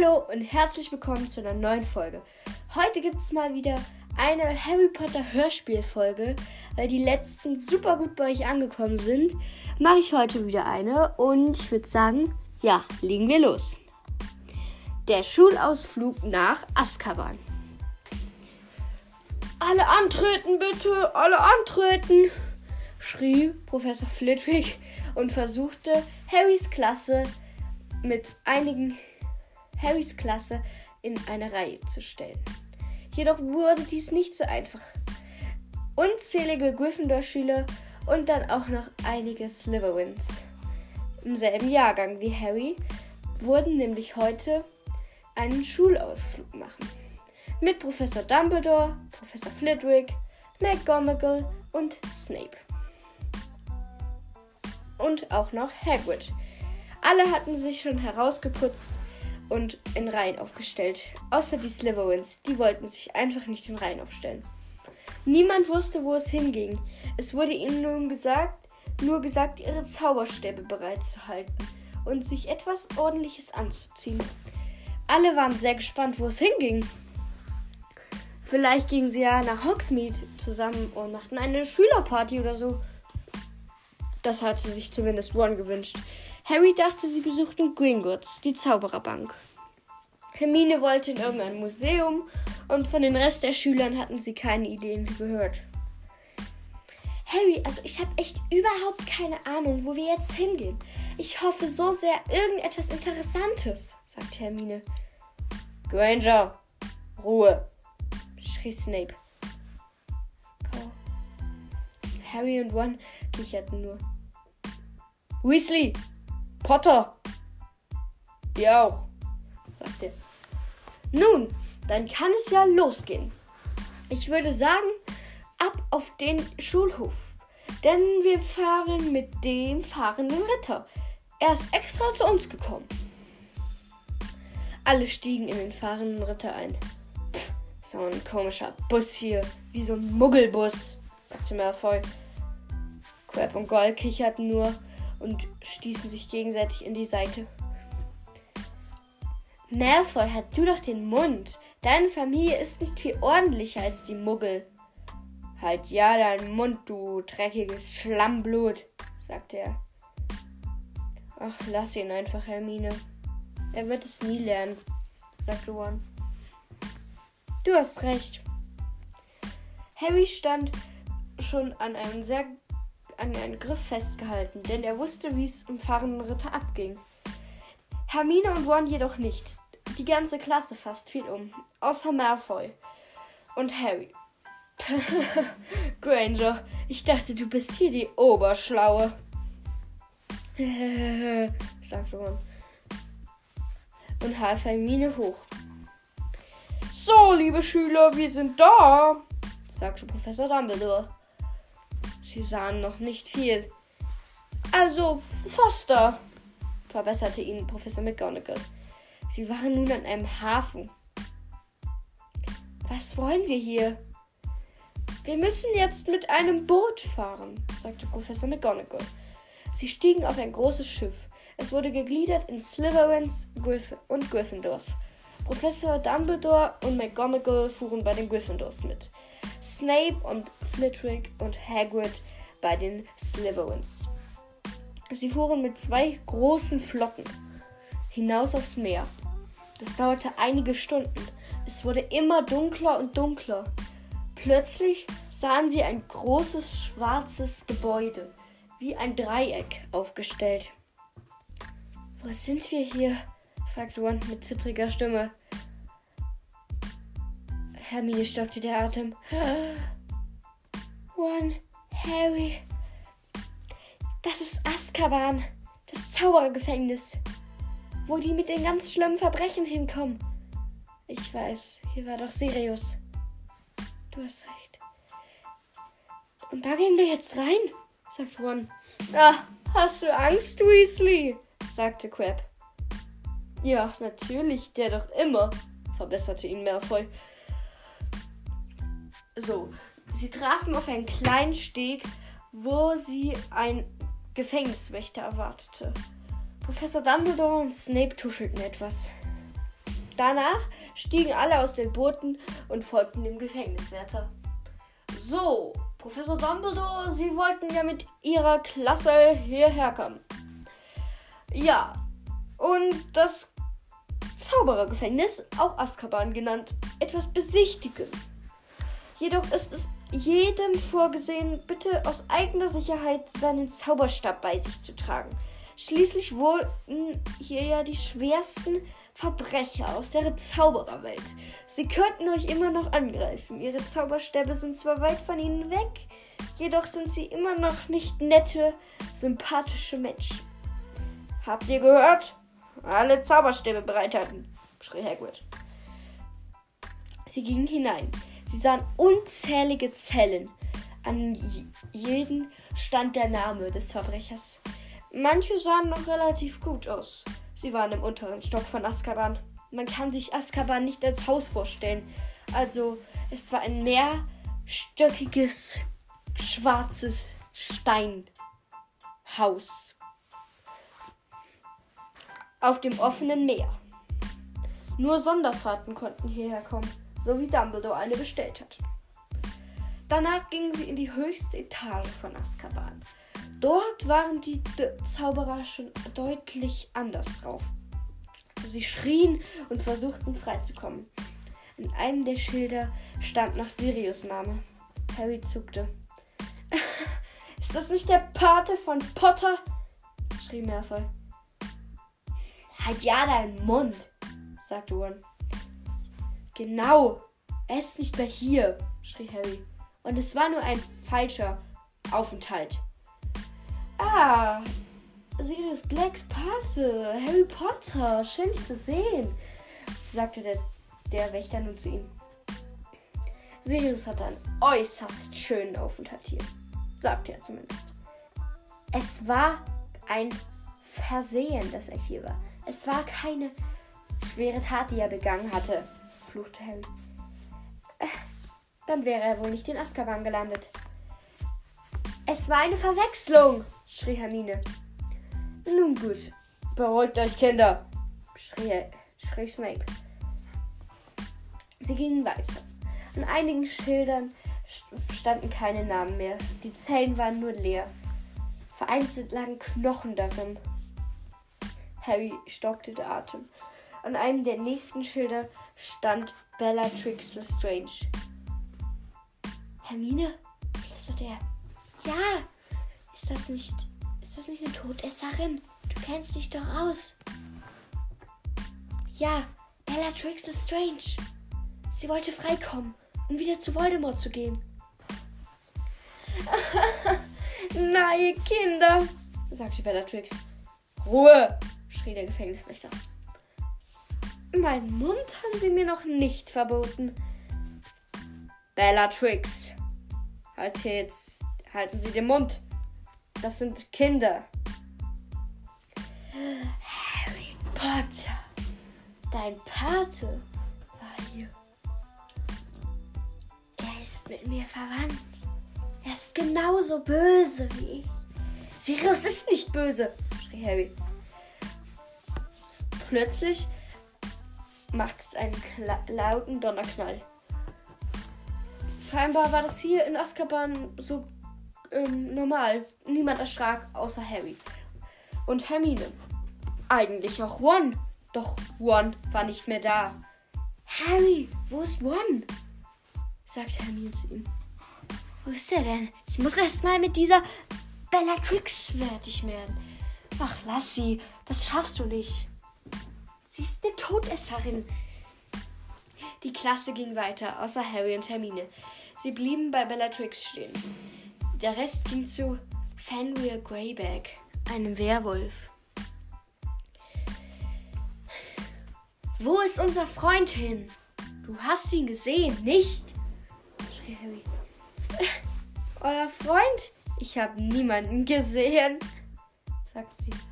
Hallo und herzlich willkommen zu einer neuen Folge. Heute gibt es mal wieder eine Harry Potter Hörspielfolge, weil die letzten super gut bei euch angekommen sind. Mache ich heute wieder eine und ich würde sagen, ja, legen wir los. Der Schulausflug nach Azkaban. Alle antreten bitte, alle antreten, schrie Professor Flitwick und versuchte Harrys Klasse mit einigen Harrys Klasse in eine Reihe zu stellen. Jedoch wurde dies nicht so einfach. Unzählige Gryffindor-Schüler und dann auch noch einige Slytherins im selben Jahrgang wie Harry wurden nämlich heute einen Schulausflug machen. Mit Professor Dumbledore, Professor Flitwick, McGonagall und Snape. Und auch noch Hagrid. Alle hatten sich schon herausgeputzt und in Reihen aufgestellt. Außer die Slytherins, die wollten sich einfach nicht in Reihen aufstellen. Niemand wusste, wo es hinging. Es wurde ihnen nun gesagt, nur gesagt, ihre Zauberstäbe bereit zu halten und sich etwas Ordentliches anzuziehen. Alle waren sehr gespannt, wo es hinging. Vielleicht gingen sie ja nach Hogsmeade zusammen und machten eine Schülerparty oder so. Das hatte sich zumindest Ron gewünscht. Harry dachte, sie besuchten Gringotts, die Zaubererbank. Hermine wollte in irgendein Museum und von den Rest der Schülern hatten sie keine Ideen gehört. Harry, also ich habe echt überhaupt keine Ahnung, wo wir jetzt hingehen. Ich hoffe so sehr irgendetwas Interessantes, sagte Hermine. Granger, Ruhe, schrie Snape. Oh. Harry und Ron kicherten nur. Weasley, Potter. Ihr auch, sagte er. Nun, dann kann es ja losgehen. Ich würde sagen, ab auf den Schulhof. Denn wir fahren mit dem fahrenden Ritter. Er ist extra zu uns gekommen. Alle stiegen in den fahrenden Ritter ein. Pff, so ein komischer Bus hier, wie so ein Muggelbus, sagte Malfoy. Crab und Gold kicherten nur und stießen sich gegenseitig in die Seite. Malfoy, hat du doch den Mund. Deine Familie ist nicht viel ordentlicher als die Muggel. Halt ja deinen Mund, du dreckiges Schlammblut, sagte er. Ach, lass ihn einfach, Hermine. Er wird es nie lernen, sagte Ron. Du hast recht. Harry stand schon an einem sehr an einen Griff festgehalten, denn er wusste, wie es im fahrenden Ritter abging. Hermine und Ron jedoch nicht. Die ganze Klasse fast fiel um, außer Malfoy und Harry. Granger, ich dachte, du bist hier die Oberschlaue. sagte Ron und half Hermine hoch. So, liebe Schüler, wir sind da, sagte Professor Dumbledore. Sie sahen noch nicht viel. Also, Foster, verbesserte ihn Professor McGonagall. Sie waren nun an einem Hafen. Was wollen wir hier? Wir müssen jetzt mit einem Boot fahren, sagte Professor McGonagall. Sie stiegen auf ein großes Schiff. Es wurde gegliedert in Slytherins Griff und Gryffindors. Professor Dumbledore und McGonagall fuhren bei den Gryffindors mit. Snape und Flitwick und Hagrid bei den Slytherins. Sie fuhren mit zwei großen Flotten hinaus aufs Meer. Das dauerte einige Stunden. Es wurde immer dunkler und dunkler. Plötzlich sahen sie ein großes schwarzes Gebäude, wie ein Dreieck aufgestellt. Wo sind wir hier? fragte Ron mit zittriger Stimme. Hermine stockte der Atem. Ron, Harry, das ist Azkaban, das Zauberergefängnis, wo die mit den ganz schlimmen Verbrechen hinkommen. Ich weiß, hier war doch Sirius. Du hast recht. Und da gehen wir jetzt rein, sagt Ron. Ah, hast du Angst, Weasley? sagte Crab. Ja, natürlich, der doch immer, verbesserte ihn Malfoy. So, sie trafen auf einen kleinen Steg, wo sie ein Gefängniswächter erwartete. Professor Dumbledore und Snape tuschelten etwas. Danach stiegen alle aus den Booten und folgten dem Gefängniswärter. So, Professor Dumbledore, Sie wollten ja mit Ihrer Klasse hierher kommen. Ja, und das Zauberergefängnis, auch Azkaban genannt, etwas besichtigen. Jedoch ist es jedem vorgesehen, bitte aus eigener Sicherheit seinen Zauberstab bei sich zu tragen. Schließlich wurden hier ja die schwersten Verbrecher aus der Zaubererwelt. Sie könnten euch immer noch angreifen. Ihre Zauberstäbe sind zwar weit von ihnen weg, jedoch sind sie immer noch nicht nette, sympathische Menschen. Habt ihr gehört? Alle Zauberstäbe bereithalten, schrie Hagrid. Sie gingen hinein. Sie sahen unzählige Zellen. An jeden stand der Name des Verbrechers. Manche sahen noch relativ gut aus. Sie waren im unteren Stock von Azkaban. Man kann sich Azkaban nicht als Haus vorstellen. Also, es war ein mehrstöckiges, schwarzes Steinhaus auf dem offenen Meer. Nur Sonderfahrten konnten hierher kommen so wie Dumbledore eine bestellt hat. Danach gingen sie in die höchste Etage von Azkaban. Dort waren die D Zauberer schon deutlich anders drauf. Sie schrien und versuchten freizukommen. In einem der Schilder stand noch Sirius Name. Harry zuckte. Ist das nicht der Pate von Potter? schrie Malfoy. Halt ja deinen Mund, sagte Ron. Genau, er ist nicht mehr hier, schrie Harry. Und es war nur ein falscher Aufenthalt. Ah, Sirius Blacks Pate, Harry Potter, schön dich zu sehen, sagte der, der Wächter nun zu ihm. Sirius hatte einen äußerst schönen Aufenthalt hier, sagte er zumindest. Es war ein Versehen, dass er hier war. Es war keine schwere Tat, die er begangen hatte fluchte Harry. Äh, dann wäre er wohl nicht in Azkaban gelandet. Es war eine Verwechslung, schrie Hermine. Nun gut, beruhigt euch, Kinder, schrie, schrie Snape. Sie gingen weiter. An einigen Schildern standen keine Namen mehr. Die Zellen waren nur leer. Vereinzelt lagen Knochen darin. Harry stockte der Atem. An einem der nächsten Schilder stand Bellatrix Lestrange. Hermine, flüsterte er. Ja, ist das nicht, ist das nicht eine Todesserin? Du kennst dich doch aus. Ja, Bellatrix Lestrange. Sie wollte freikommen, um wieder zu Voldemort zu gehen. Nein, Kinder, sagte Bellatrix. Ruhe, schrie der Gefängniswächter. Meinen Mund haben sie mir noch nicht verboten. Bellatrix. Halt jetzt. Halten Sie den Mund. Das sind Kinder. Harry Potter. Dein Pate war hier. Er ist mit mir verwandt. Er ist genauso böse wie ich. Sirius ist nicht böse, schrie Harry. Plötzlich macht es einen lauten Donnerknall. Scheinbar war das hier in Azkaban so ähm, normal. Niemand erschrak außer Harry. Und Hermine. Eigentlich auch Ron. Doch Ron war nicht mehr da. Harry, wo ist Ron? sagte Hermine zu ihm. Wo ist er denn? Ich muss erst mal mit dieser Bellatrix fertig werden. Ach, lass sie. Das schaffst du nicht. Sie ist eine Todesserin. Die Klasse ging weiter, außer Harry und Hermine. Sie blieben bei Bellatrix stehen. Der Rest ging zu Fenrir Greyback, einem Werwolf. Wo ist unser Freund hin? Du hast ihn gesehen, nicht? schrie Harry. Euer Freund? Ich habe niemanden gesehen, sagte sie.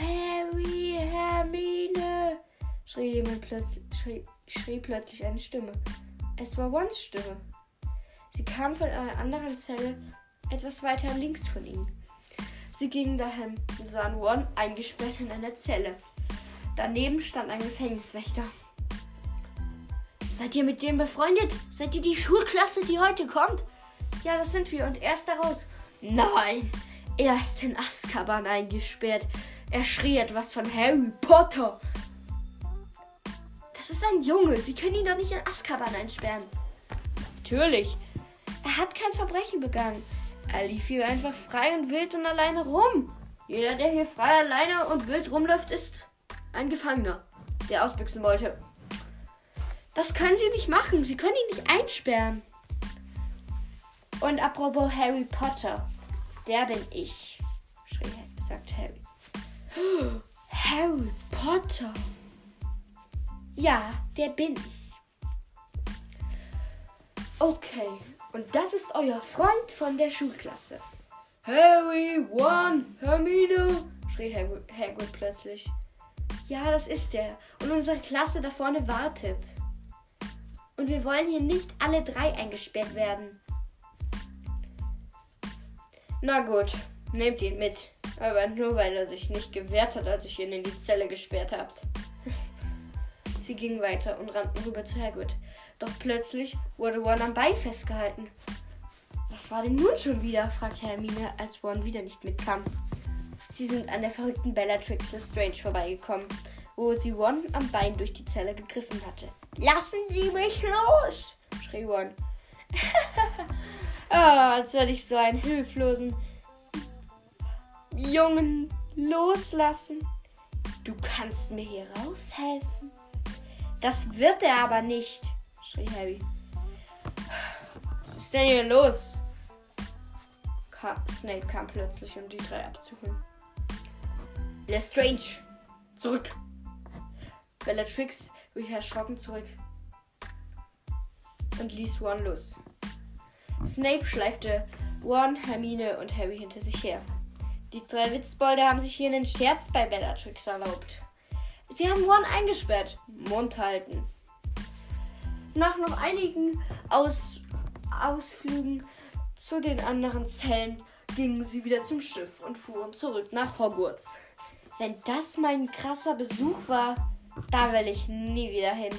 Harry, Hermine, schrie jemand plötzlich, schrie, schrie plötzlich eine Stimme. Es war Wons Stimme. Sie kam von einer anderen Zelle etwas weiter links von ihnen. Sie gingen dahin und sahen Ron eingesperrt in einer Zelle. Daneben stand ein Gefängniswächter. Seid ihr mit dem befreundet? Seid ihr die Schulklasse, die heute kommt? Ja, das sind wir. Und er ist da raus. Nein, er ist in Azkaban eingesperrt. Er schrie etwas von Harry Potter. Das ist ein Junge. Sie können ihn doch nicht in Azkaban einsperren. Natürlich. Er hat kein Verbrechen begangen. Er lief hier einfach frei und wild und alleine rum. Jeder, der hier frei, alleine und wild rumläuft, ist ein Gefangener, der ausbüchsen wollte. Das können sie nicht machen. Sie können ihn nicht einsperren. Und apropos Harry Potter, der bin ich, schrie, sagt Harry. Harry Potter. Ja, der bin ich. Okay, und das ist euer Freund von der Schulklasse. Harry, One, Hermine, schrie Hagrid plötzlich. Ja, das ist er. Und unsere Klasse da vorne wartet. Und wir wollen hier nicht alle drei eingesperrt werden. Na gut, nehmt ihn mit. Aber nur weil er sich nicht gewehrt hat, als ich ihn in die Zelle gesperrt habt. Sie gingen weiter und rannten rüber zu Hagrid. Doch plötzlich wurde Ron am Bein festgehalten. Was war denn nun schon wieder? fragte Hermine, als Ron wieder nicht mitkam. Sie sind an der verrückten Bellatrix Strange vorbeigekommen, wo sie Ron am Bein durch die Zelle gegriffen hatte. Lassen Sie mich los! schrie Ron. Ah, als soll ich so einen hilflosen Jungen loslassen. Du kannst mir hier raushelfen. Das wird er aber nicht, schrie Harry. Was ist denn hier los? Ka Snape kam plötzlich, um die drei abzuholen. Lestrange, zurück. Bellatrix wich erschrocken zurück und ließ Ron los. Snape schleifte Ron, Hermine und Harry hinter sich her. Die drei Witzbolde haben sich hier einen Scherz bei Bellatrix erlaubt. Sie haben Ron eingesperrt. Mund halten. Nach noch einigen Aus Ausflügen zu den anderen Zellen gingen sie wieder zum Schiff und fuhren zurück nach Hogwarts. Wenn das mal ein krasser Besuch war, da will ich nie wieder hin.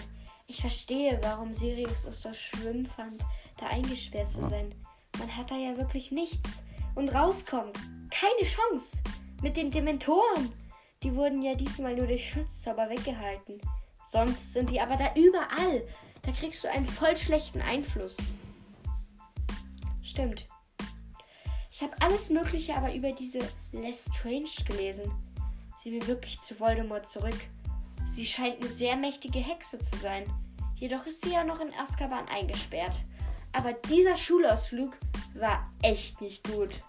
Ich verstehe, warum Sirius es so schlimm fand, da eingesperrt zu sein. Man hat da ja wirklich nichts. Und rauskommt. Keine Chance. Mit den Dementoren. Die wurden ja diesmal nur durch Schutzzauber weggehalten. Sonst sind die aber da überall. Da kriegst du einen voll schlechten Einfluss. Stimmt. Ich habe alles Mögliche aber über diese Lestrange gelesen. Sie will wirklich zu Voldemort zurück. Sie scheint eine sehr mächtige Hexe zu sein. Jedoch ist sie ja noch in Azkaban eingesperrt. Aber dieser Schulausflug war echt nicht gut.